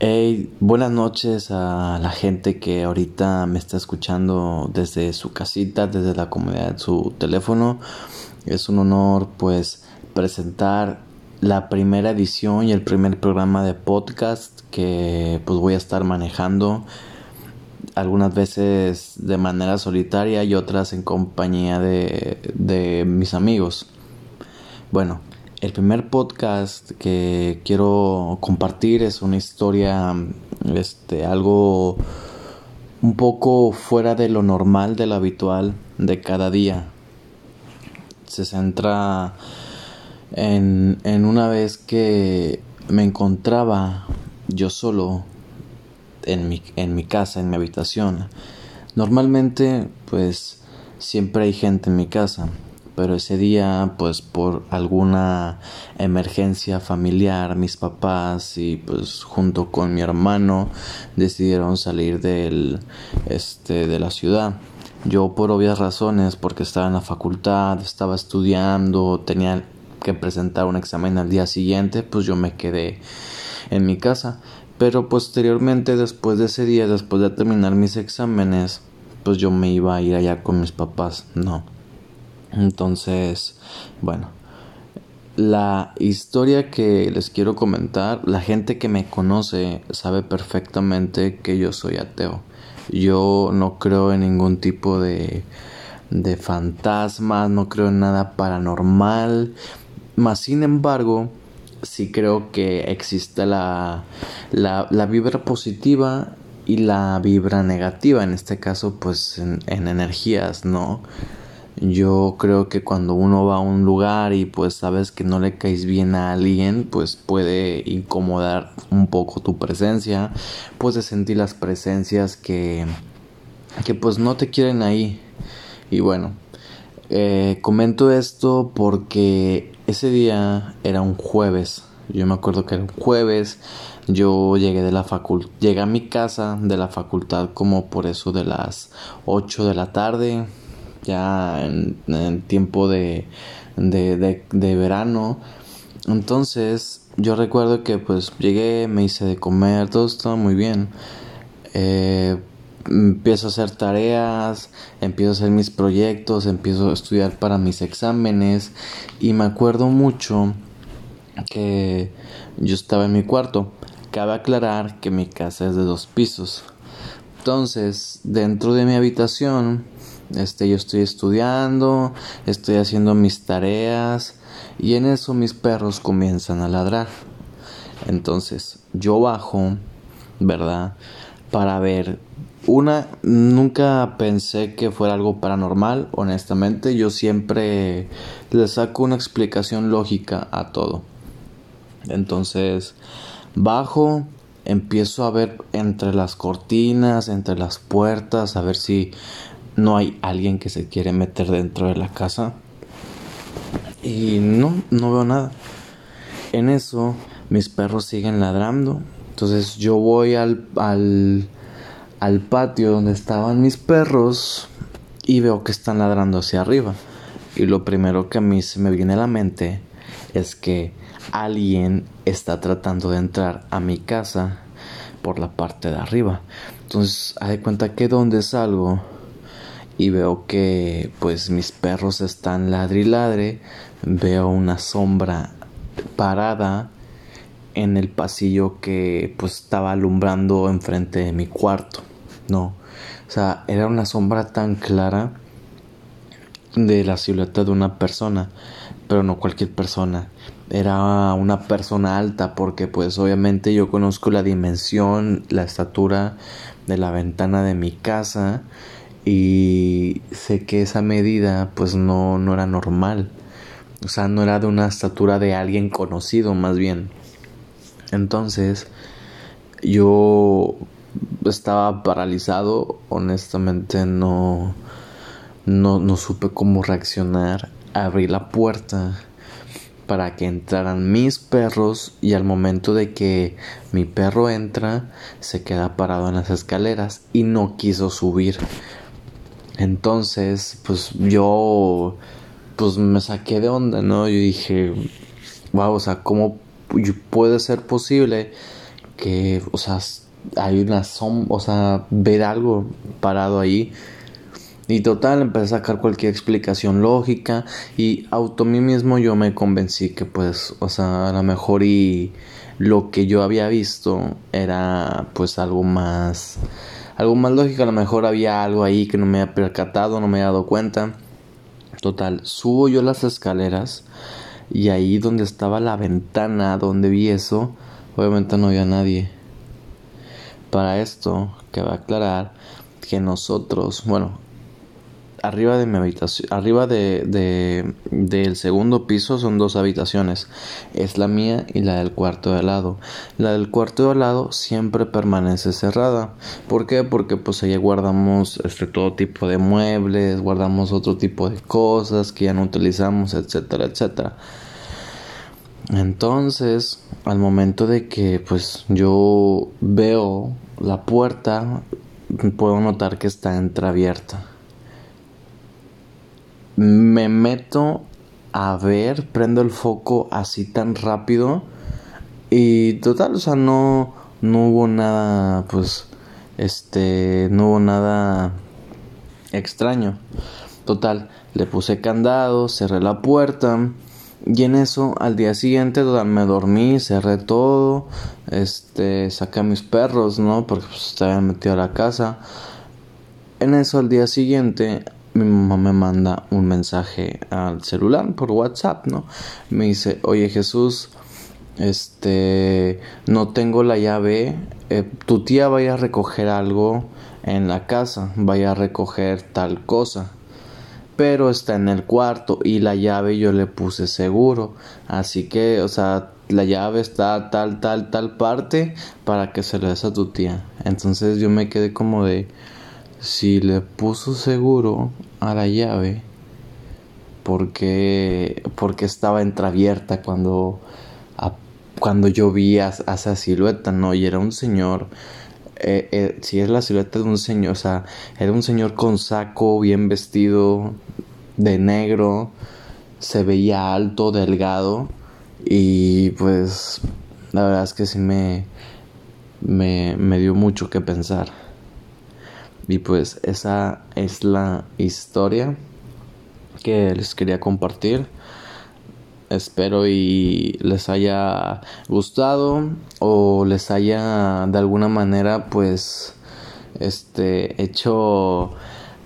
Hey, buenas noches a la gente que ahorita me está escuchando desde su casita, desde la comodidad de su teléfono. Es un honor pues presentar la primera edición y el primer programa de podcast que pues voy a estar manejando algunas veces de manera solitaria y otras en compañía de, de mis amigos. Bueno, el primer podcast que quiero compartir es una historia, este, algo un poco fuera de lo normal, de lo habitual, de cada día. Se centra en, en una vez que me encontraba yo solo en mi, en mi casa, en mi habitación. Normalmente, pues, siempre hay gente en mi casa pero ese día pues por alguna emergencia familiar mis papás y pues junto con mi hermano decidieron salir del este de la ciudad. Yo por obvias razones porque estaba en la facultad estaba estudiando tenía que presentar un examen al día siguiente pues yo me quedé en mi casa. Pero posteriormente después de ese día después de terminar mis exámenes pues yo me iba a ir allá con mis papás no entonces, bueno, la historia que les quiero comentar, la gente que me conoce sabe perfectamente que yo soy ateo. Yo no creo en ningún tipo de, de fantasmas, no creo en nada paranormal. Más sin embargo, sí creo que existe la, la, la vibra positiva y la vibra negativa. En este caso, pues en, en energías, ¿no? Yo creo que cuando uno va a un lugar y pues sabes que no le caes bien a alguien, pues puede incomodar un poco tu presencia, puedes sentir las presencias que, que pues no te quieren ahí. Y bueno, eh, comento esto porque ese día era un jueves. Yo me acuerdo que era un jueves. Yo llegué de la facultad, llegué a mi casa de la facultad como por eso de las 8 de la tarde ya en, tiempo de, de, de, verano. Entonces yo recuerdo que pues llegué, me hice de comer, todo estaba muy bien. Eh, empiezo a hacer tareas, empiezo a hacer mis proyectos, empiezo a estudiar para mis exámenes y me acuerdo mucho que yo estaba en mi cuarto. Cabe aclarar que mi casa es de dos pisos. Entonces, dentro de mi habitación este, yo estoy estudiando, estoy haciendo mis tareas y en eso mis perros comienzan a ladrar. Entonces, yo bajo, ¿verdad? Para ver una, nunca pensé que fuera algo paranormal, honestamente. Yo siempre le saco una explicación lógica a todo. Entonces, bajo, empiezo a ver entre las cortinas, entre las puertas, a ver si no hay alguien que se quiere meter dentro de la casa. Y no, no veo nada. En eso, mis perros siguen ladrando. Entonces yo voy al, al, al patio donde estaban mis perros y veo que están ladrando hacia arriba. Y lo primero que a mí se me viene a la mente es que alguien está tratando de entrar a mi casa por la parte de arriba. Entonces, haz de cuenta que donde salgo y veo que pues mis perros están ladri ladre, veo una sombra parada en el pasillo que pues estaba alumbrando enfrente de mi cuarto, no, o sea, era una sombra tan clara de la silueta de una persona, pero no cualquier persona, era una persona alta porque pues obviamente yo conozco la dimensión, la estatura de la ventana de mi casa y sé que esa medida pues no, no era normal. O sea, no era de una estatura de alguien conocido más bien. Entonces, yo estaba paralizado, honestamente no, no, no supe cómo reaccionar. Abrí la puerta para que entraran mis perros y al momento de que mi perro entra se queda parado en las escaleras y no quiso subir entonces, pues yo, pues me saqué de onda, ¿no? Yo dije, wow, o sea, ¿cómo puede ser posible que, o sea, hay una sombra, o sea, ver algo parado ahí. Y total, empecé a sacar cualquier explicación lógica y auto mí mismo yo me convencí que pues, o sea, a lo mejor y lo que yo había visto era pues algo más, algo más lógico, a lo mejor había algo ahí que no me había percatado, no me había dado cuenta. Total, subo yo las escaleras y ahí donde estaba la ventana donde vi eso, obviamente no había nadie. Para esto, que va a aclarar que nosotros, bueno, arriba de mi habitación, arriba de, de, del segundo piso son dos habitaciones, es la mía y la del cuarto de al lado. La del cuarto de al lado siempre permanece cerrada. ¿Por qué? Porque pues ahí guardamos este, todo tipo de muebles, guardamos otro tipo de cosas que ya no utilizamos, etcétera, etcétera. Entonces, al momento de que pues yo veo la puerta, puedo notar que está entreabierta. Me meto a ver, prendo el foco así tan rápido y total, o sea, no no hubo nada pues este no hubo nada extraño. Total, le puse candado, cerré la puerta y en eso, al día siguiente, me dormí, cerré todo, este, saqué a mis perros, ¿no? Porque pues, estaban metido a la casa. En eso, al día siguiente, mi mamá me manda un mensaje al celular por WhatsApp, ¿no? Me dice, oye Jesús, este, no tengo la llave, eh, tu tía vaya a recoger algo en la casa, vaya a recoger tal cosa pero está en el cuarto y la llave yo le puse seguro. Así que, o sea, la llave está tal, tal, tal parte para que se lo des a tu tía. Entonces yo me quedé como de, si le puso seguro a la llave, porque, porque estaba entreabierta cuando, cuando yo vi a, esa silueta, ¿no? Y era un señor eh, eh, si es la silueta de un señor, o sea, era un señor con saco, bien vestido, de negro, se veía alto, delgado y pues la verdad es que sí me, me, me dio mucho que pensar. Y pues esa es la historia que les quería compartir. Espero y les haya gustado o les haya de alguna manera pues este hecho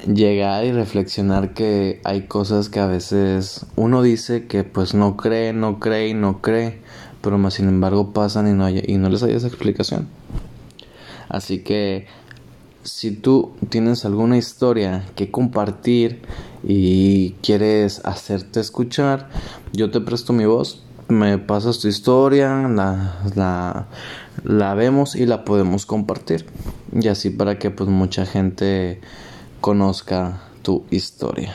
llegar y reflexionar que hay cosas que a veces uno dice que pues no cree, no cree y no cree, pero más sin embargo pasan y no, y no les hay esa explicación. Así que si tú tienes alguna historia que compartir y quieres hacerte escuchar, yo te presto mi voz, me pasas tu historia, la, la, la vemos y la podemos compartir. Y así para que pues mucha gente conozca tu historia.